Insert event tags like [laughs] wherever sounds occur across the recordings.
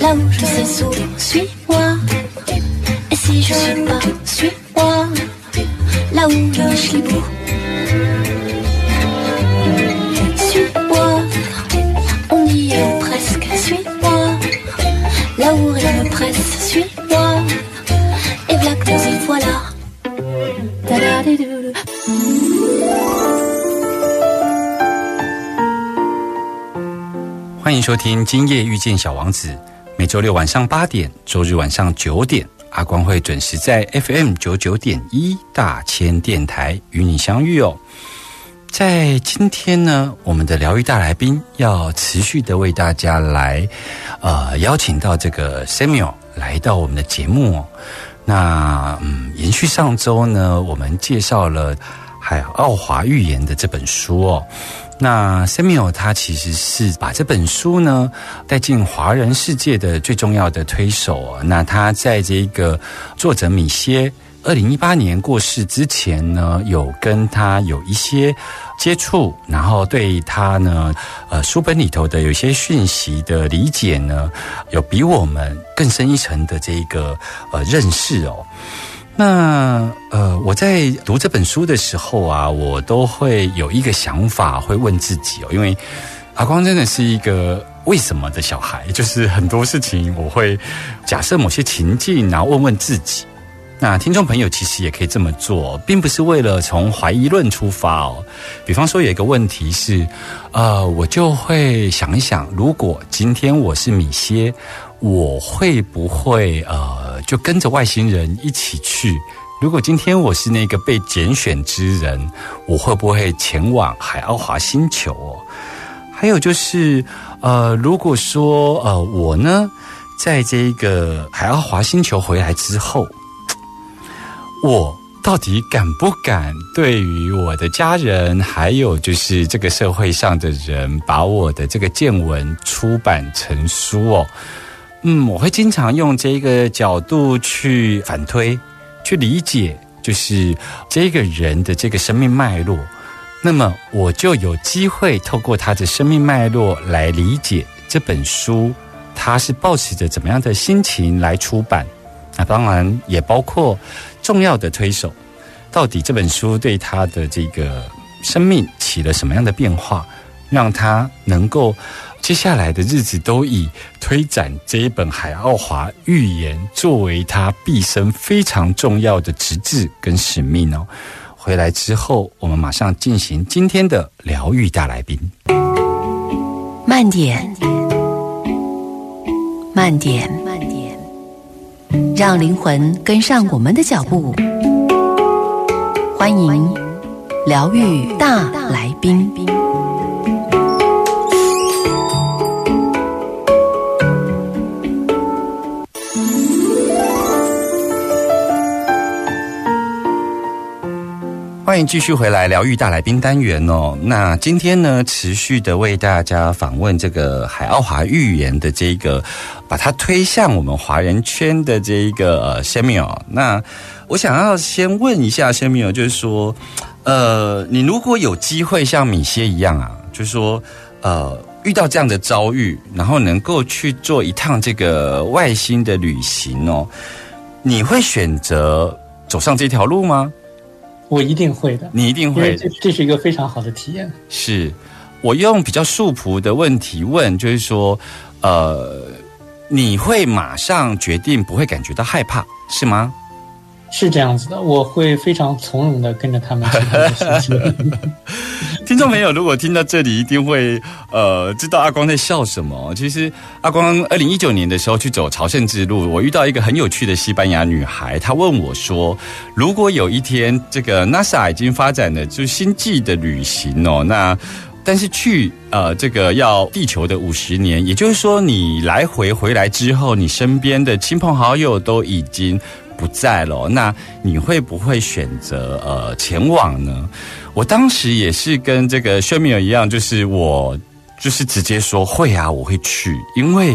là où je sais où suis. 收听《今夜遇见小王子》，每周六晚上八点，周日晚上九点，阿光会准时在 FM 九九点一大千电台与你相遇哦。在今天呢，我们的疗愈大来宾要持续的为大家来，呃，邀请到这个 Samuel 来到我们的节目哦。那嗯，延续上周呢，我们介绍了海奥华预言的这本书哦。那 Samuel 他其实是把这本书呢带进华人世界的最重要的推手哦。那他在这个作者米歇二零一八年过世之前呢，有跟他有一些接触，然后对他呢，呃，书本里头的有些讯息的理解呢，有比我们更深一层的这个呃认识哦。那呃，我在读这本书的时候啊，我都会有一个想法，会问自己哦，因为阿光真的是一个为什么的小孩，就是很多事情我会假设某些情境，然后问问自己。那听众朋友其实也可以这么做，并不是为了从怀疑论出发哦。比方说有一个问题是，呃，我就会想一想，如果今天我是米歇，我会不会呃就跟着外星人一起去？如果今天我是那个被拣选之人，我会不会前往海奥华星球？哦，还有就是呃，如果说呃我呢，在这个海奥华星球回来之后。我到底敢不敢对于我的家人，还有就是这个社会上的人，把我的这个见闻出版成书哦？嗯，我会经常用这个角度去反推，去理解，就是这个人的这个生命脉络。那么我就有机会透过他的生命脉络来理解这本书，他是抱持着怎么样的心情来出版？那当然也包括。重要的推手，到底这本书对他的这个生命起了什么样的变化，让他能够接下来的日子都以推展这一本《海奥华预言》作为他毕生非常重要的职责跟使命哦。回来之后，我们马上进行今天的疗愈大来宾。慢点，慢点，慢点。让灵魂跟上我们的脚步，欢迎疗愈大来宾。欢迎继续回来疗愈大来宾单元哦。那今天呢，持续的为大家访问这个海奥华预言的这个，把它推向我们华人圈的这一个呃 Samuel。那我想要先问一下 Samuel，就是说，呃，你如果有机会像米歇一样啊，就是说，呃，遇到这样的遭遇，然后能够去做一趟这个外星的旅行哦，你会选择走上这条路吗？我一定会的，你一定会这这是一个非常好的体验。是我用比较素朴的问题问，就是说，呃，你会马上决定不会感觉到害怕，是吗？是这样子的，我会非常从容的跟着他们去。[laughs] 听众朋友，如果听到这里，一定会呃知道阿光在笑什么。其实阿光二零一九年的时候去走朝圣之路，我遇到一个很有趣的西班牙女孩，她问我说：“如果有一天这个 NASA 已经发展了就是星际的旅行哦，那但是去呃这个要地球的五十年，也就是说你来回回来之后，你身边的亲朋好友都已经不在了，那你会不会选择呃前往呢？”我当时也是跟这个薛米尔一样，就是我就是直接说会啊，我会去，因为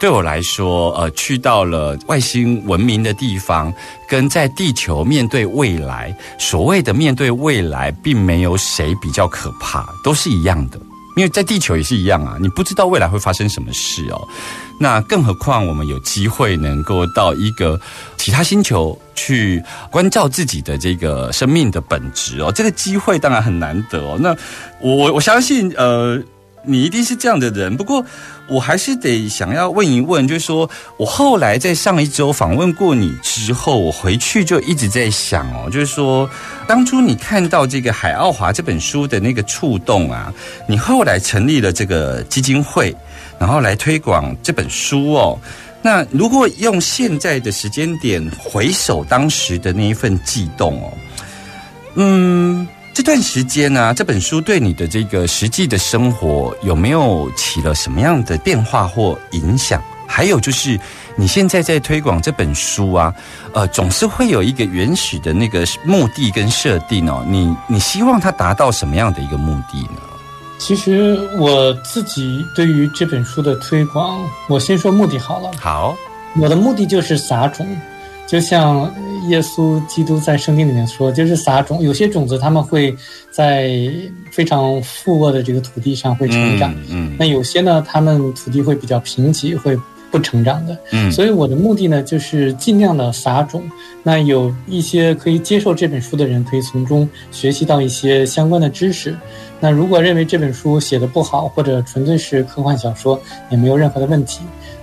对我来说，呃，去到了外星文明的地方，跟在地球面对未来，所谓的面对未来，并没有谁比较可怕，都是一样的。因为在地球也是一样啊，你不知道未来会发生什么事哦。那更何况我们有机会能够到一个其他星球去关照自己的这个生命的本质哦，这个机会当然很难得哦。那我我我相信呃。你一定是这样的人，不过我还是得想要问一问，就是说我后来在上一周访问过你之后，我回去就一直在想哦，就是说当初你看到这个《海奥华》这本书的那个触动啊，你后来成立了这个基金会，然后来推广这本书哦。那如果用现在的时间点回首当时的那一份悸动哦，嗯。这段时间呢，这本书对你的这个实际的生活有没有起了什么样的变化或影响？还有就是，你现在在推广这本书啊，呃，总是会有一个原始的那个目的跟设定哦。你你希望它达到什么样的一个目的呢？其实我自己对于这本书的推广，我先说目的好了。好，我的目的就是撒种。就像耶稣基督在圣经里面说，就是撒种，有些种子他们会在非常富沃的这个土地上会成长，嗯，那有些呢，他们土地会比较贫瘠，会不成长的，嗯，所以我的目的呢，就是尽量的撒种。那有一些可以接受这本书的人，可以从中学习到一些相关的知识。那如果认为这本书写的不好，或者纯粹是科幻小说，也没有任何的问题。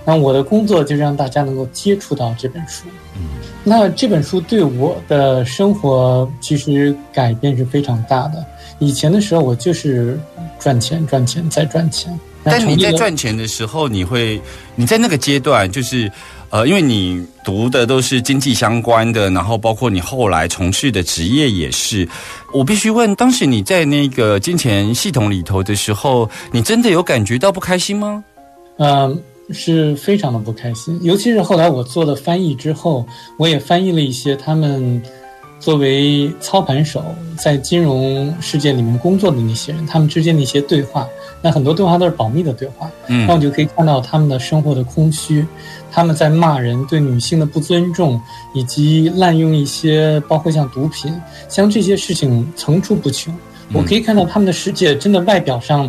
那我的工作就是让大家能够接触到这本书。嗯，那这本书对我的生活其实改变是非常大的。以前的时候，我就是赚钱、赚钱再赚钱。但你在赚钱的时候，你会你在那个阶段，就是呃，因为你读的都是经济相关的，然后包括你后来从事的职业也是。我必须问，当时你在那个金钱系统里头的时候，你真的有感觉到不开心吗？嗯。是非常的不开心，尤其是后来我做了翻译之后，我也翻译了一些他们作为操盘手在金融世界里面工作的那些人，他们之间的一些对话。那很多对话都是保密的对话，嗯，那我就可以看到他们的生活的空虚，他们在骂人、对女性的不尊重，以及滥用一些包括像毒品，像这些事情层出不穷。我可以看到他们的世界真的外表上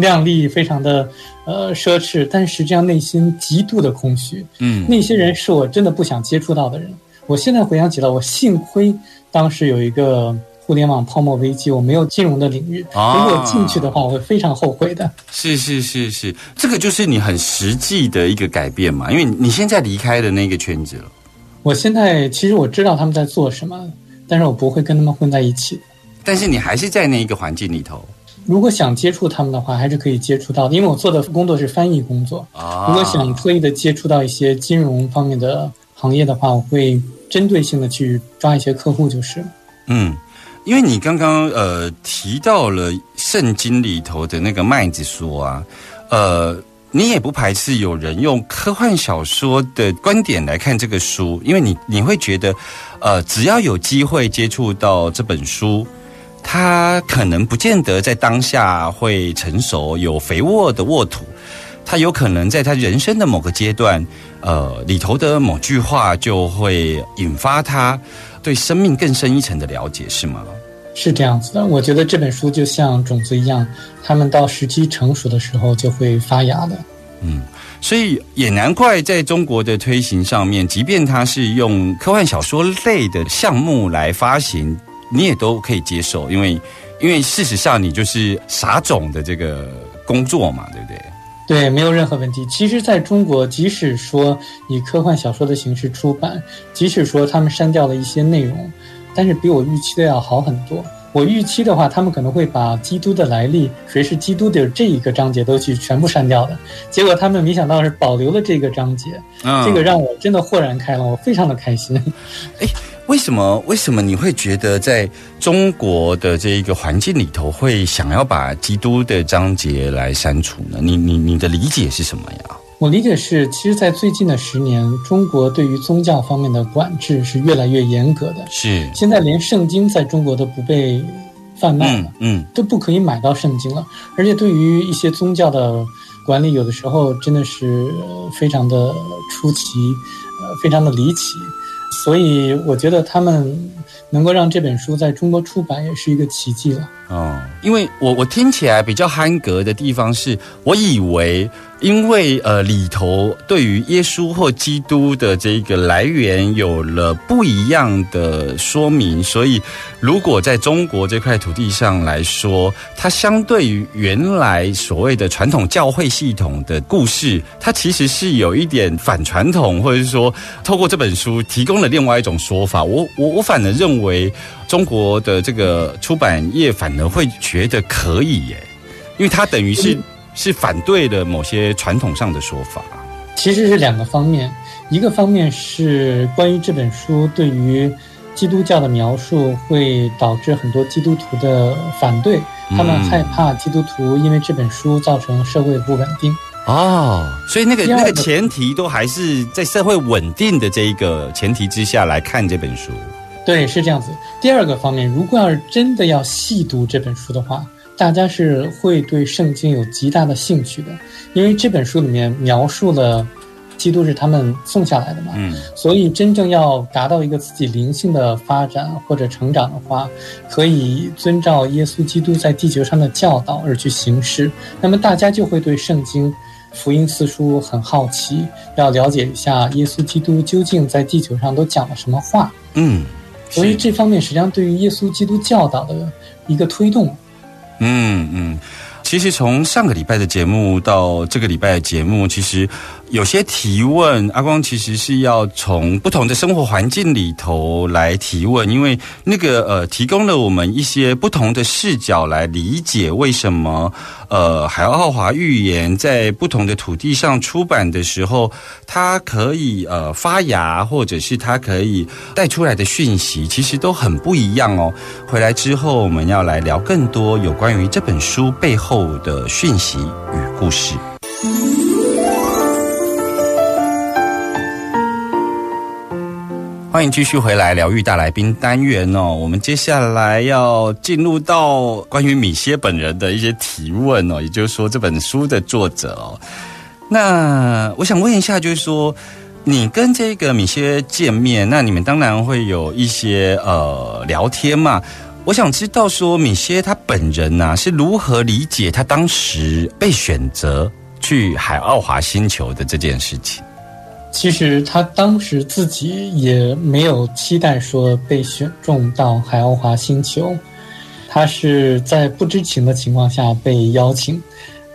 靓丽，非常的。呃，奢侈，但实际上内心极度的空虚。嗯，那些人是我真的不想接触到的人。我现在回想起来，我幸亏当时有一个互联网泡沫危机，我没有金融的领域。如果进去的话，我会非常后悔的。是是是是，这个就是你很实际的一个改变嘛，因为你现在离开的那个圈子了。我现在其实我知道他们在做什么，但是我不会跟他们混在一起。但是你还是在那一个环境里头。如果想接触他们的话，还是可以接触到的，因为我做的工作是翻译工作。啊，如果想特意的接触到一些金融方面的行业的话，我会针对性的去抓一些客户，就是。嗯，因为你刚刚呃提到了圣经里头的那个麦子说啊，呃，你也不排斥有人用科幻小说的观点来看这个书，因为你你会觉得，呃，只要有机会接触到这本书。他可能不见得在当下会成熟有肥沃的沃土，他有可能在他人生的某个阶段，呃，里头的某句话就会引发他对生命更深一层的了解，是吗？是这样子的，我觉得这本书就像种子一样，他们到时机成熟的时候就会发芽的。嗯，所以也难怪在中国的推行上面，即便它是用科幻小说类的项目来发行。你也都可以接受，因为因为事实上你就是撒种的这个工作嘛，对不对？对，没有任何问题。其实，在中国，即使说以科幻小说的形式出版，即使说他们删掉了一些内容，但是比我预期的要好很多。我预期的话，他们可能会把基督的来历、谁是基督的这一个章节都去全部删掉的。结果他们没想到是保留了这个章节，嗯这个让我真的豁然开朗，我非常的开心。为什么？为什么你会觉得在中国的这一个环境里头，会想要把基督的章节来删除呢？你你你的理解是什么呀？我理解是，其实，在最近的十年，中国对于宗教方面的管制是越来越严格的。是，现在连圣经在中国都不被贩卖了嗯，嗯都不可以买到圣经了。而且对于一些宗教的管理，有的时候真的是呃非常的出奇，呃，非常的离奇。所以我觉得他们能够让这本书在中国出版，也是一个奇迹了。哦，因为我我听起来比较憨格的地方是，我以为因为呃里头对于耶稣或基督的这个来源有了不一样的说明，所以如果在中国这块土地上来说，它相对于原来所谓的传统教会系统的故事，它其实是有一点反传统，或者是说透过这本书提供了另外一种说法。我我我反而认为。中国的这个出版业反而会觉得可以耶，因为他等于是是反对的某些传统上的说法。其实是两个方面，一个方面是关于这本书对于基督教的描述，会导致很多基督徒的反对，他们害怕基督徒因为这本书造成社会不稳定。哦，所以那个个那个前提都还是在社会稳定的这一个前提之下来看这本书。对，是这样子。第二个方面，如果要是真的要细读这本书的话，大家是会对圣经有极大的兴趣的，因为这本书里面描述了基督是他们送下来的嘛。嗯所以，真正要达到一个自己灵性的发展或者成长的话，可以遵照耶稣基督在地球上的教导而去行事。那么，大家就会对圣经、福音四书很好奇，要了解一下耶稣基督究竟在地球上都讲了什么话。嗯，所以是这方面实际上对于耶稣基督教导的一个推动。嗯嗯，其实从上个礼拜的节目到这个礼拜的节目，其实有些提问，阿光其实是要从不同的生活环境里头来提问，因为那个呃，提供了我们一些不同的视角来理解为什么呃海奥华预言在不同的土地上出版的时候，它可以呃发芽，或者是它可以带出来的讯息，其实都很不一样哦。回来之后，我们要来聊更多有关于这本书背后的讯息与故事。欢迎继续回来疗愈大来宾单元哦。我们接下来要进入到关于米歇本人的一些提问哦，也就是说这本书的作者哦。那我想问一下，就是说你跟这个米歇见面，那你们当然会有一些呃聊天嘛。我想知道说米歇他本人呐、是如何理解他当时被选择去海奥华星球的这件事情。其实他当时自己也没有期待说被选中到海奥华星球，他是在不知情的情况下被邀请。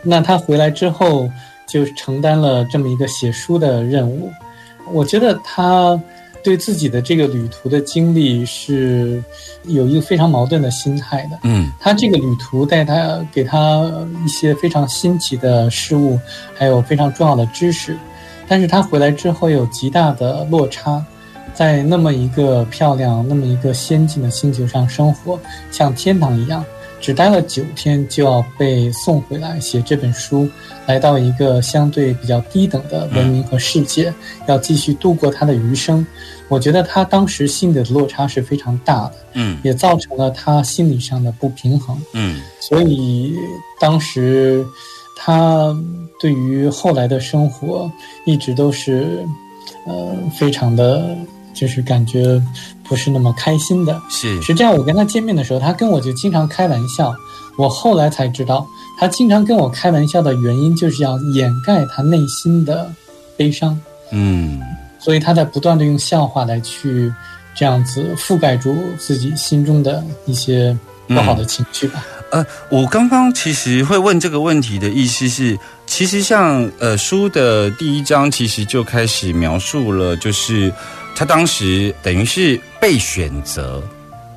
那他回来之后就承担了这么一个写书的任务。我觉得他对自己的这个旅途的经历是有一个非常矛盾的心态的。嗯他这个旅途带他给他一些非常新奇的事物，还有非常重要的知识，但是他回来之后有极大的落差，在那么一个漂亮、那么一个先进的星球上生活，像天堂一样，只待了九天就要被送回来写这本书，来到一个相对比较低等的文明和世界，要继续度过他的余生。我觉得他当时心里的落差是非常大的。嗯也造成了他心理上的不平衡，嗯所以当时他对于后来的生活一直都是，呃，非常的，就是感觉不是那么开心的。是实际上，我跟他见面的时候，他跟我就经常开玩笑。我后来才知道，他经常跟我开玩笑的原因，就是要掩盖他内心的悲伤。嗯所以他在不断的用笑话来去这样子覆盖住自己心中的一些不好的情绪吧。呃，我刚刚其实会问这个问题的意思是，其实像呃书的第一章，其实就开始描述了，就是他当时等于是被选择，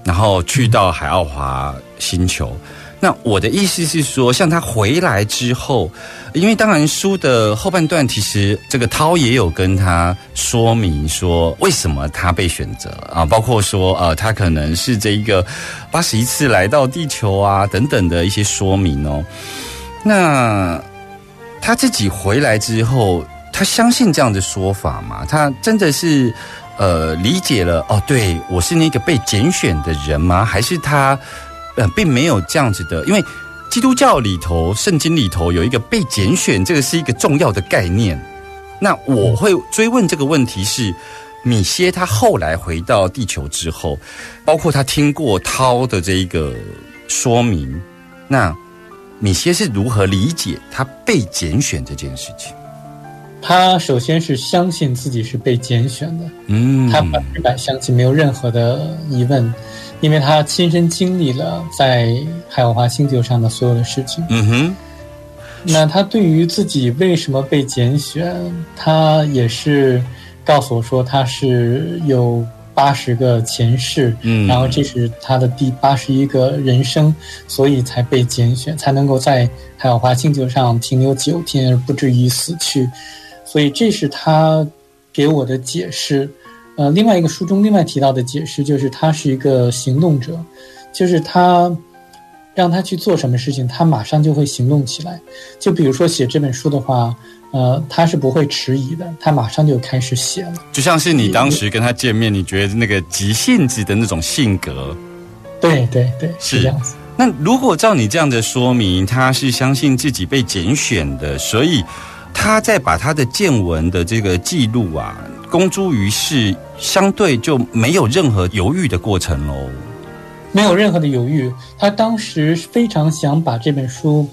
然后去到海奥华星球。那我的意思是说，像他回来之后，因为当然书的后半段，其实这个涛也有跟他说明说，为什么他被选择啊，包括说呃，他可能是这一个八十一次来到地球啊等等的一些说明哦。那他自己回来之后，他相信这样的说法吗？他真的是呃理解了哦，对我是那个被拣选的人吗？还是他？呃，并没有这样子的，因为基督教里头、圣经里头有一个被拣选，这个是一个重要的概念。那我会追问这个问题是，米歇他后来回到地球之后，包括他听过涛的这一个说明，那米歇是如何理解他被拣选这件事情？他首先是相信自己是被拣选的，嗯，他百分之百相信，没有任何的疑问。因为他亲身经历了在海奥华星球上的所有的事情，嗯哼，那他对于自己为什么被拣选，他也是告诉我说他是有八十个前世，嗯，然后这是他的第八十一个人生，所以才被拣选，才能够在海奥华星球上停留九天而不至于死去，所以这是他给我的解释。呃，另外一个书中另外提到的解释就是他是一个行动者，就是他让他去做什么事情，他马上就会行动起来。就比如说写这本书的话，呃，他是不会迟疑的，他马上就开始写了。就像是你当时跟他见面，你觉得那个急性子的那种性格，对对对，是这样子。那如果照你这样的说明，他是相信自己被拣选的，所以他在把他的见闻的这个记录啊。公诸于世，相对就没有任何犹豫的过程喽。没有任何的犹豫，他当时非常想把这本书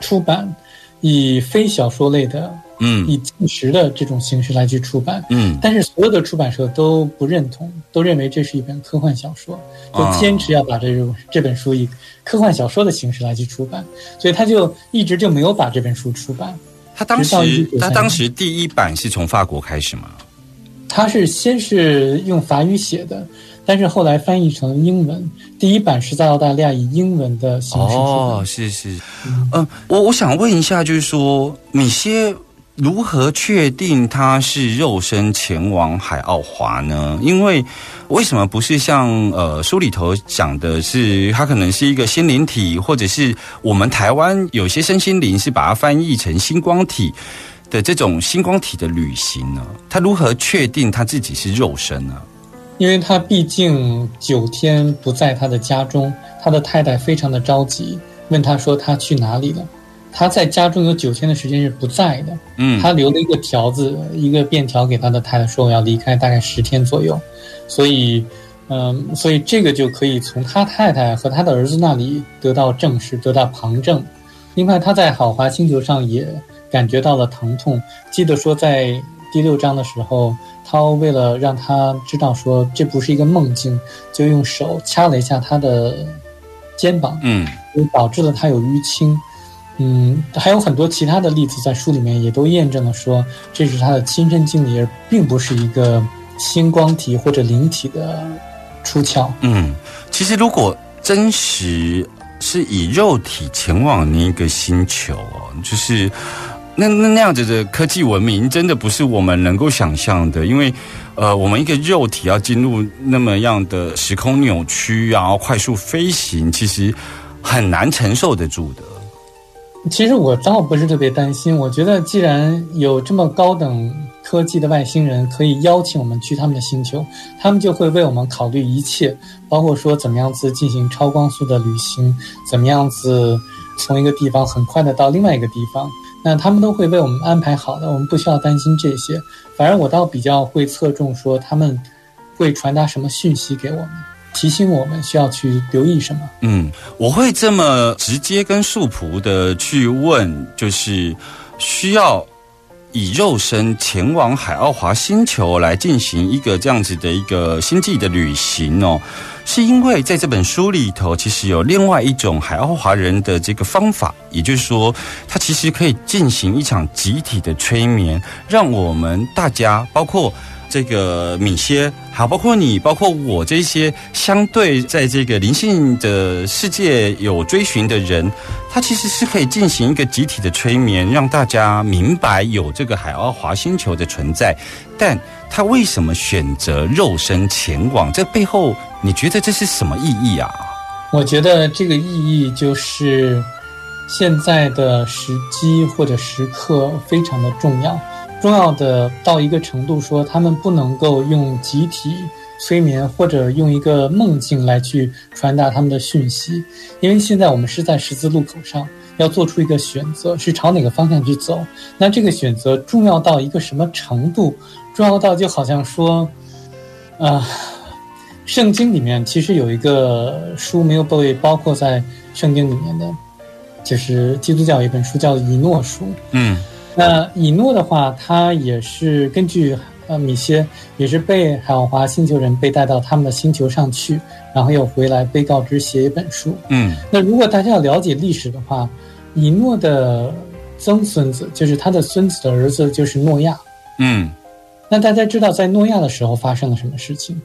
出版，以非小说类的，嗯，以纪实的这种形式来去出版，嗯。但是所有的出版社都不认同，都认为这是一本科幻小说，就坚持要把这种这本书以科幻小说的形式来去出版，所以他就一直就没有把这本书出版。他当时他当时第一版是从法国开始吗？他是先是用法语写的，但是后来翻译成英文。第一版是在澳大利亚以英文的形式哦，是是，嗯，我我想问一下，就是说米歇如何确定他是肉身前往海奥华呢？因为为什么不是像呃书里头讲的是，他可能是一个心灵体，或者是我们台湾有些身心灵是把它翻译成星光体？的这种星光体的旅行呢，他如何确定他自己是肉身呢？因为他毕竟九天不在他的家中，他的太太非常的着急，问他说他去哪里了。他在家中有九天的时间是不在的，嗯，他留了一个条子，一个便条给他的太太说我要离开大概十天左右，所以，嗯，所以这个就可以从他太太和他的儿子那里得到证实，得到旁证。另外，他在好华星球上也。感觉到了疼痛。记得说，在第六章的时候，涛为了让他知道说这不是一个梦境，就用手掐了一下他的肩膀，嗯，就导致了他有淤青。嗯，还有很多其他的例子在书里面也都验证了说这是他的亲身经历，而并不是一个星光体或者灵体的出窍。嗯，其实如果真实是以肉体前往那个星球哦，就是。那那那样子的科技文明，真的不是我们能够想象的。因为，呃，我们一个肉体要进入那么样的时空扭曲，然后快速飞行，其实很难承受得住的。其实我倒不是特别担心。我觉得，既然有这么高等科技的外星人可以邀请我们去他们的星球，他们就会为我们考虑一切，包括说怎么样子进行超光速的旅行，怎么样子从一个地方很快的到另外一个地方。那他们都会为我们安排好的，我们不需要担心这些。反而我倒比较会侧重说，他们会传达什么讯息给我们，提醒我们需要去留意什么。嗯，我会这么直接跟素朴的去问，就是需要以肉身前往海奥华星球来进行一个这样子的一个星际的旅行哦，是因为在这本书里头，其实有另外一种海奥华人的这个方法，也就是说，它其实可以进行一场集体的催眠，让我们大家，包括。这个米歇，好，包括你，包括我这些相对在这个灵性的世界有追寻的人，他其实是可以进行一个集体的催眠，让大家明白有这个海奥华星球的存在。但他为什么选择肉身前往？这背后你觉得这是什么意义啊？我觉得这个意义就是现在的时机或者时刻非常的重要。重要的到一个程度，说他们不能够用集体催眠或者用一个梦境来去传达他们的讯息，因为现在我们是在十字路口上，要做出一个选择，是朝哪个方向去走。那这个选择重要到一个什么程度？重要到就好像说，啊，圣经里面其实有一个书没有被包括在圣经里面的，就是基督教一本书叫《以诺书》。嗯。那以诺的话，他也是根据呃米歇，也是被海奥华星球人被带到他们的星球上去，然后又回来被告知写一本书。嗯，那如果大家要了解历史的话，以诺的曾孙子就是他的孙子的儿子就是诺亚。嗯，那大家知道在诺亚的时候发生了什么事情？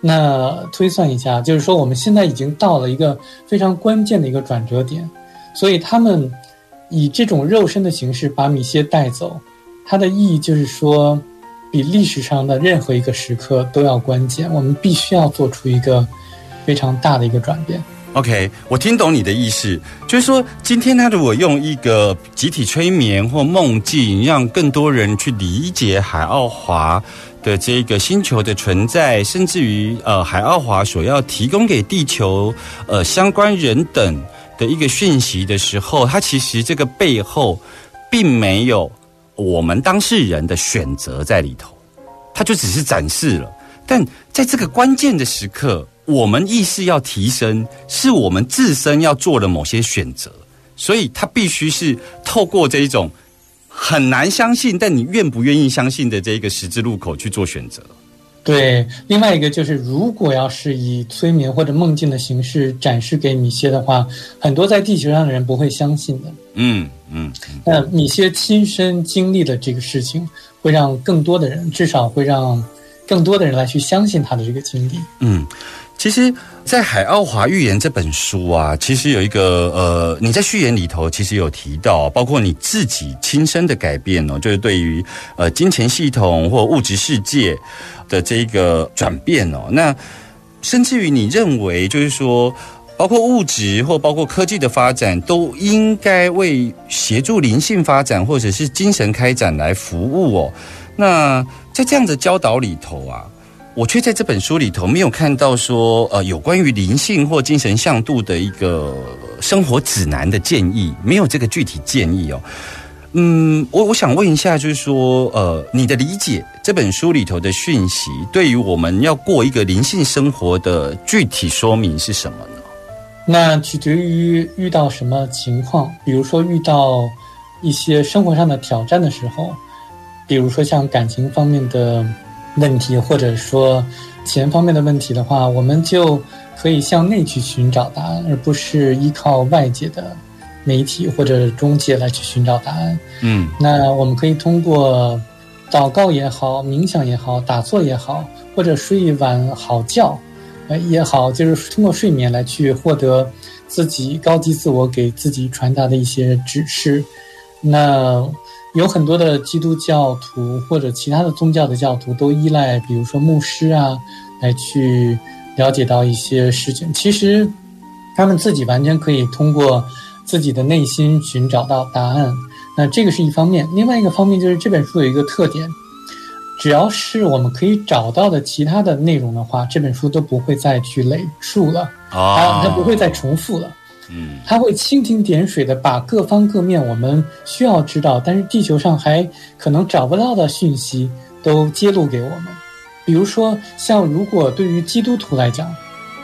那推算一下，就是说我们现在已经到了一个非常关键的一个转折点，所以他们。以这种肉身的形式把米歇带走，它的意义就是说，比历史上的任何一个时刻都要关键。我们必须要做出一个非常大的一个转变。OK，我听懂你的意思，就是说，今天他如果用一个集体催眠或梦境，让更多人去理解海奥华的这个星球的存在，甚至于呃，海奥华所要提供给地球呃相关人等。的一个讯息的时候，它其实这个背后并没有我们当事人的选择在里头，它就只是展示了。但在这个关键的时刻，我们意识要提升，是我们自身要做的某些选择，所以它必须是透过这一种很难相信，但你愿不愿意相信的这一个十字路口去做选择。对，另外一个就是，如果要是以催眠或者梦境的形式展示给米歇的话，很多在地球上的人不会相信的。嗯嗯。那米歇亲身经历的这个事情，会让更多的人，至少会让更多的人来去相信他的这个经历。嗯。其实，在《海奥华预言》这本书啊，其实有一个呃，你在序言里头其实有提到，包括你自己亲身的改变哦，就是对于呃金钱系统或物质世界的这一个转变哦，那甚至于你认为，就是说，包括物质或包括科技的发展，都应该为协助灵性发展或者是精神开展来服务哦。那在这样的教导里头啊。我却在这本书里头没有看到说，呃，有关于灵性或精神向度的一个生活指南的建议，没有这个具体建议哦。嗯，我我想问一下，就是说，呃，你的理解这本书里头的讯息，对于我们要过一个灵性生活的具体说明是什么呢？那取决于遇到什么情况，比如说遇到一些生活上的挑战的时候，比如说像感情方面的。问题或者说钱方面的问题的话，我们就可以向内去寻找答案，而不是依靠外界的媒体或者中介来去寻找答案。嗯，那我们可以通过祷告也好、冥想也好、打坐也好，或者睡一晚好觉，呃也好，就是通过睡眠来去获得自己高级自我给自己传达的一些指示。那。有很多的基督教徒或者其他的宗教的教徒都依赖，比如说牧师啊，来去了解到一些事情。其实，他们自己完全可以通过自己的内心寻找到答案。那这个是一方面，另外一个方面就是这本书有一个特点，只要是我们可以找到的其他的内容的话，这本书都不会再去累述了啊，它不会再重复了。嗯，他会蜻蜓点水的把各方各面我们需要知道，但是地球上还可能找不到的讯息都揭露给我们。比如说，像如果对于基督徒来讲，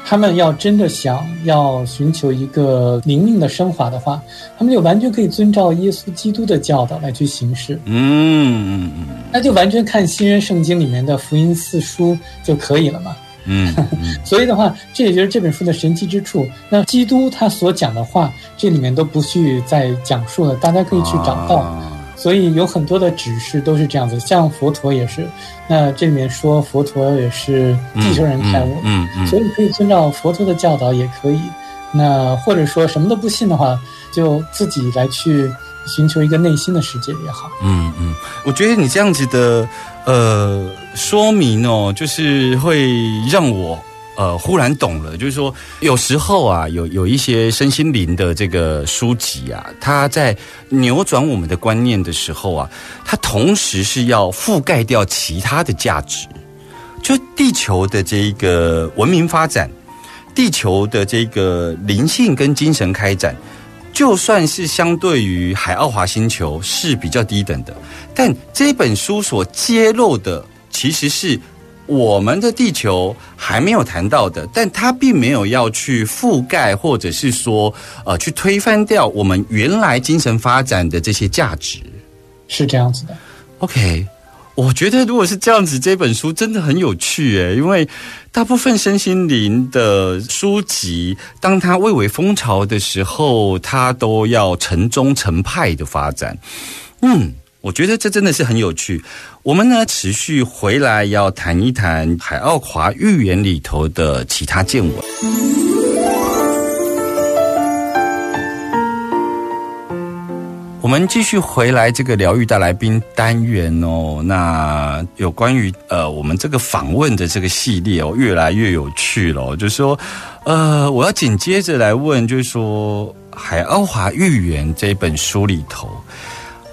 他们要真的想要寻求一个灵命的升华的话，他们就完全可以遵照耶稣基督的教导来去行事。嗯嗯嗯那就完全看新约圣经里面的福音四书就可以了嘛。嗯 [laughs] 嗯所以的话，这也就是这本书的神奇之处。那基督他所讲的话，这里面都不去再讲述了，大家可以去找到。啊所以有很多的指示都是这样子，像佛陀也是。那这里面说佛陀也是地球人开悟，嗯嗯所以可以遵照佛陀的教导也可以。那或者说什么都不信的话，就自己来去寻求一个内心的世界也好。嗯嗯，我觉得你这样子的呃说明哦，就是会让我呃忽然懂了，就是说有时候啊，有有一些身心灵的这个书籍啊，它在扭转我们的观念的时候啊，它同时是要覆盖掉其他的价值，就地球的这个文明发展。地球的这个灵性跟精神开展，就算是相对于海奥华星球是比较低等的，但这本书所揭露的其实是我们的地球还没有谈到的，但它并没有要去覆盖或者是说呃去推翻掉我们原来精神发展的这些价值。是这样子的。OK，我觉得如果是这样子，这本书真的很有趣诶，因为大部分身心灵的书籍，当它蔚为风潮的时候，它都要成宗成派的发展。嗯，我觉得这真的是很有趣。我们呢，持续回来要谈一谈海奥华寓言里头的其他见闻。我们继续回来这个疗愈大来宾单元哦，那有关于呃我们这个访问的这个系列哦，越来越有趣了哦。就是说，呃，我要紧接着来问，就是说《海奥华寓言》这本书里头，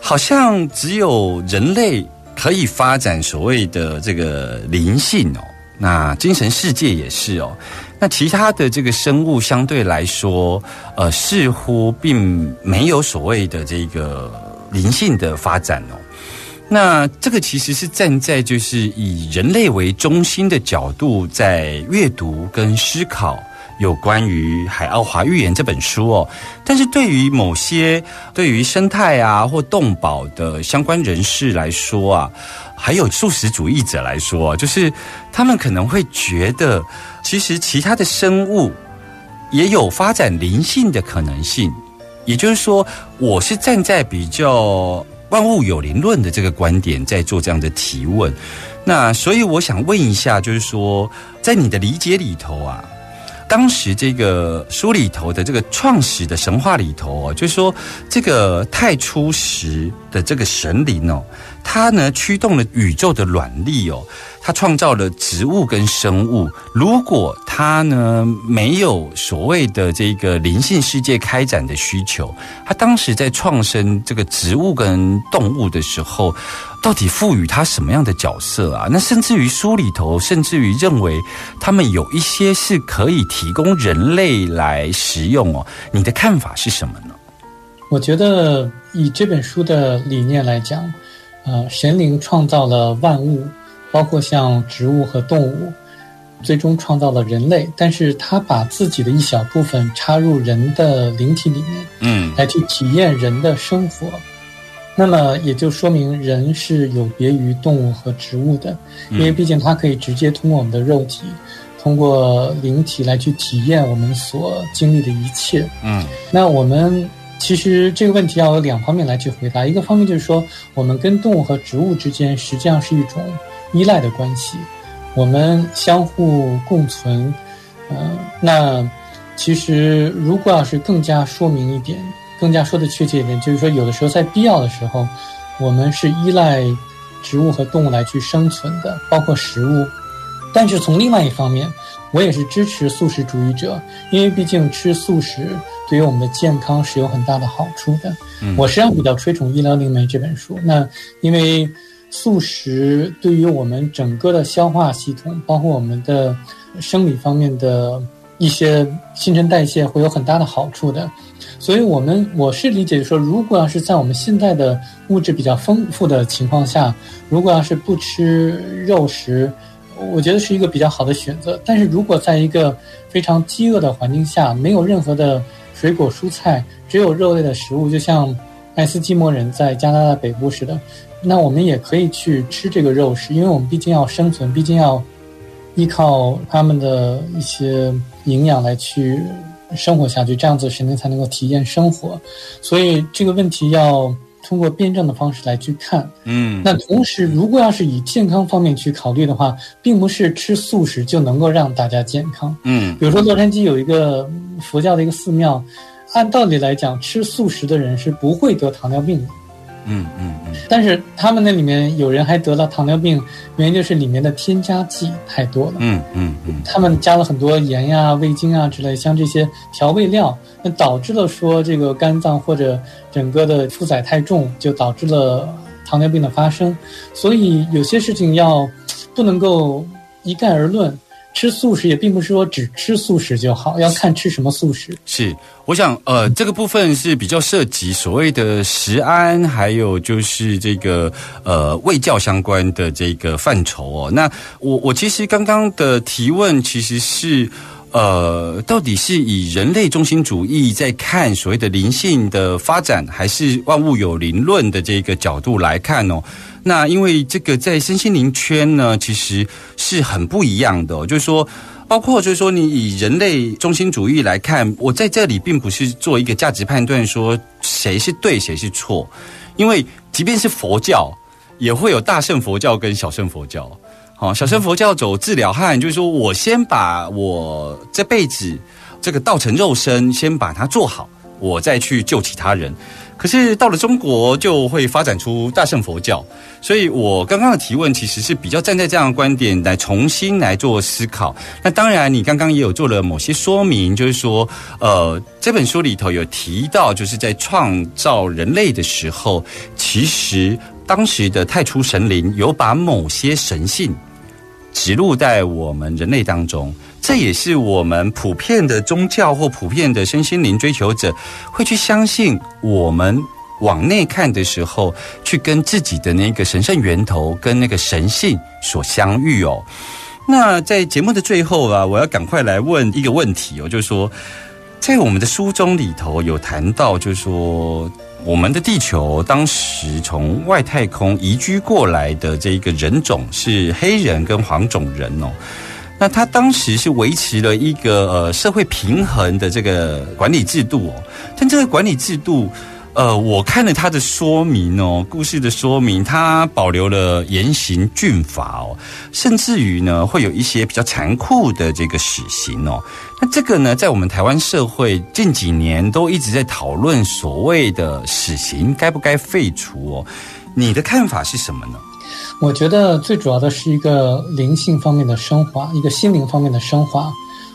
好像只有人类可以发展所谓的这个灵性哦，那精神世界也是哦。那其他的这个生物相对来说，呃，似乎并没有所谓的这个灵性的发展哦。那这个其实是站在就是以人类为中心的角度，在阅读跟思考有关于《海奥华预言》这本书哦。但是对于某些对于生态啊或动保的相关人士来说啊，还有素食主义者来说，就是他们可能会觉得，其实其他的生物也有发展灵性的可能性。也就是说，我是站在比较万物有灵论的这个观点在做这样的提问。那所以我想问一下，就是说，在你的理解里头啊，当时这个书里头的这个创始的神话里头哦，就是说这个太初时的这个神灵哦，它呢驱动了宇宙的卵力哦，它创造了植物跟生物。如果它呢没有所谓的这个灵性世界开展的需求，它当时在创生这个植物跟动物的时候，到底赋予它什么样的角色啊？那甚至于书里头，甚至于认为他们有一些是可以提供人类来食用哦。你的看法是什么呢？我觉得以这本书的理念来讲，呃，神灵创造了万物，包括像植物和动物，最终创造了人类，但是他把自己的一小部分插入人的灵体里面，嗯来去体验人的生活。那么也就说明人是有别于动物和植物的，因为毕竟它可以直接通过我们的肉体，通过灵体来去体验我们所经历的一切。嗯那我们其实这个问题要有两方面来去回答，一个方面就是说，我们跟动物和植物之间实际上是一种依赖的关系，我们相互共存。呃，那其实如果要是更加说明一点，更加说的确切一点，就是说有的时候在必要的时候，我们是依赖植物和动物来去生存的，包括食物。但是从另外一方面，我也是支持素食主义者，因为毕竟吃素食对于我们的健康是有很大的好处的。嗯我实际上比较推崇《医疗灵媒》这本书，那因为素食对于我们整个的消化系统，包括我们的生理方面的一些新陈代谢会有很大的好处的。所以，我们我是理解说，如果要是在我们现在的物质比较丰富的情况下，如果要是不吃肉食，我觉得是一个比较好的选择。但是如果在一个非常饥饿的环境下，没有任何的水果蔬菜，只有肉类的食物，就像爱斯基摩人在加拿大北部似的，那我们也可以去吃这个肉食，因为我们毕竟要生存，毕竟要依靠他们的一些营养来去生活下去，这样子神灵才能够体验生活。所以这个问题要通过辩证的方式来去看。嗯，那同时，如果要是以健康方面去考虑的话，并不是吃素食就能够让大家健康。嗯比如说洛杉矶有一个嗯佛教的一个寺庙，按道理来讲，吃素食的人是不会得糖尿病的。嗯嗯嗯但是他们那里面有人还得了糖尿病，原因就是里面的添加剂太多了。嗯嗯嗯他们加了很多盐呀、味精啊之类，像这些调味料，那导致了说这个肝脏或者整个的负载太重，就导致了糖尿病的发生。所以有些事情要不能够一概而论。吃素食也并不是说只吃素食就好，要看吃什么素食。是，我想呃，这个部分是比较涉及所谓的食安，还有就是这个呃卫教相关的这个范畴哦。那我我其实刚刚的提问其实是。呃，到底是以人类中心主义在看所谓的灵性的发展，还是万物有灵论的这个角度来看哦？那因为这个在身心灵圈呢，其实是很不一样的、就是说。包括就是说，你以人类中心主义来看，我在这里并不是做一个价值判断，说谁是对谁是错，因为即便是佛教，也会有大乘佛教跟小乘佛教。哦，小乘佛教走治疗汉，就是说我先把我这辈子这个道成肉身，先把它做好，我再去救其他人。可是到了中国，就会发展出大乘佛教，所以我刚刚的提问其实是比较站在这样的观点来重新来做思考。那当然，你刚刚也有做了某些说明，就是说，呃，这本书里头有提到，就是在创造人类的时候，其实当时的太初神灵有把某些神性植入在我们人类当中。这也是我们普遍的宗教或普遍的身心灵追求者会去相信，我们往内看的时候，去跟自己的那个神圣源头跟那个神性所相遇哦。那在节目的最后啊，我要赶快来问一个问题哦，就是说，在我们的书中里头有谈到，就是说，我们的地球当时从外太空移居过来的这一个人种是黑人跟黄种人哦。那他当时是维持了一个呃社会平衡的这个管理制度哦，但这个管理制度，呃，我看了他的说明哦，故事的说明，他保留了严刑峻法哦，甚至于呢会有一些比较残酷的这个死刑哦。那这个呢，在我们台湾社会近几年都一直在讨论所谓的死刑该不该废除哦，你的看法是什么呢？我觉得最主要的是一个灵性方面的升华，一个心灵方面的升华。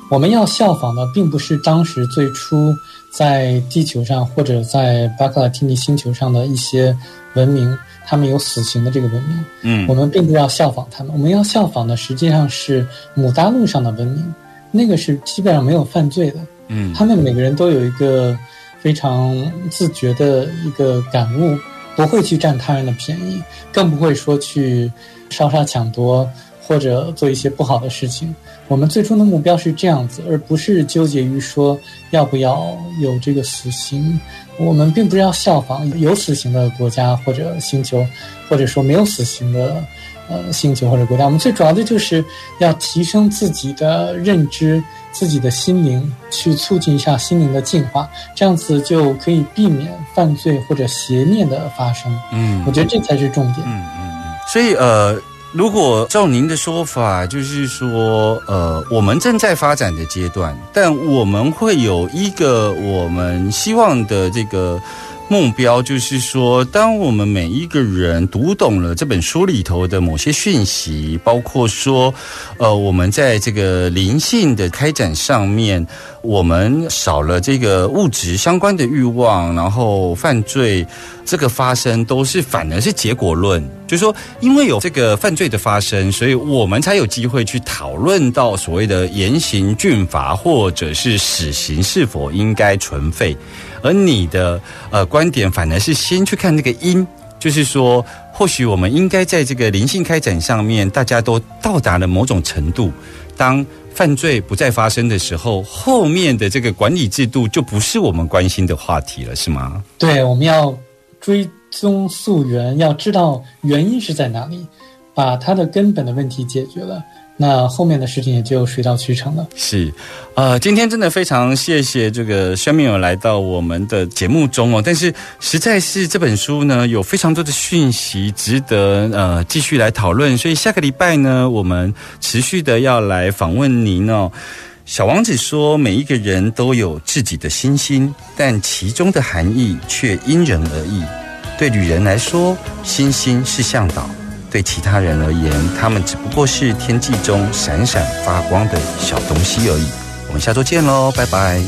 我们要效仿的，并不是当时最初在地球上或者在巴克拉提尼星球上的一些文明，他们有死刑的这个文明。嗯我们并不是要效仿他们，我们要效仿的实际上是姆大陆上的文明，那个是基本上没有犯罪的。嗯他们每个人都有一个非常自觉的一个感悟，不会去占他人的便宜，更不会说去烧杀抢夺或者做一些不好的事情。我们最终的目标是这样子，而不是纠结于说要不要有这个死刑。我们并不是要效仿有死刑的国家或者星球，或者说没有死刑的呃星球或者国家。我们最主要的就是要提升自己的认知。自己的心灵去促进一下心灵的进化，这样子就可以避免犯罪或者邪念的发生。嗯我觉得这才是重点。嗯嗯嗯，所以呃，如果照您的说法，就是说呃，我们正在发展的阶段，但我们会有一个我们希望的这个。目标就是说，当我们每一个人读懂了这本书里头的某些讯息，包括说，呃，我们在这个灵性的开展上面，我们少了这个物质相关的欲望，然后犯罪这个发生都是反而是结果论，就是说，因为有这个犯罪的发生，所以我们才有机会去讨论到所谓的严刑峻法或者是死刑是否应该存废。而你的呃观点反而是先去看那个因，[laughs] 就是说，或许我们应该在这个灵性开展上面，大家都到达了某种程度，当犯罪不再发生的时候，后面的这个管理制度就不是我们关心的话题了，是吗？对，我们要追踪溯源，要知道原因是在哪里，把它的根本的问题解决了。那后面的事情也就水到渠成了。是，呃，今天真的非常谢谢这个宣明友来到我们的节目中哦。但是实在是这本书呢，有非常多的讯息值得呃继续来讨论，所以下个礼拜呢，我们持续的要来访问您哦。小王子说，每一个人都有自己的星星，但其中的含义却因人而异。对旅人来说，星星是向导。对其他人而言，他们只不过是天际中闪闪发光的小东西而已。我们下周见喽，拜拜。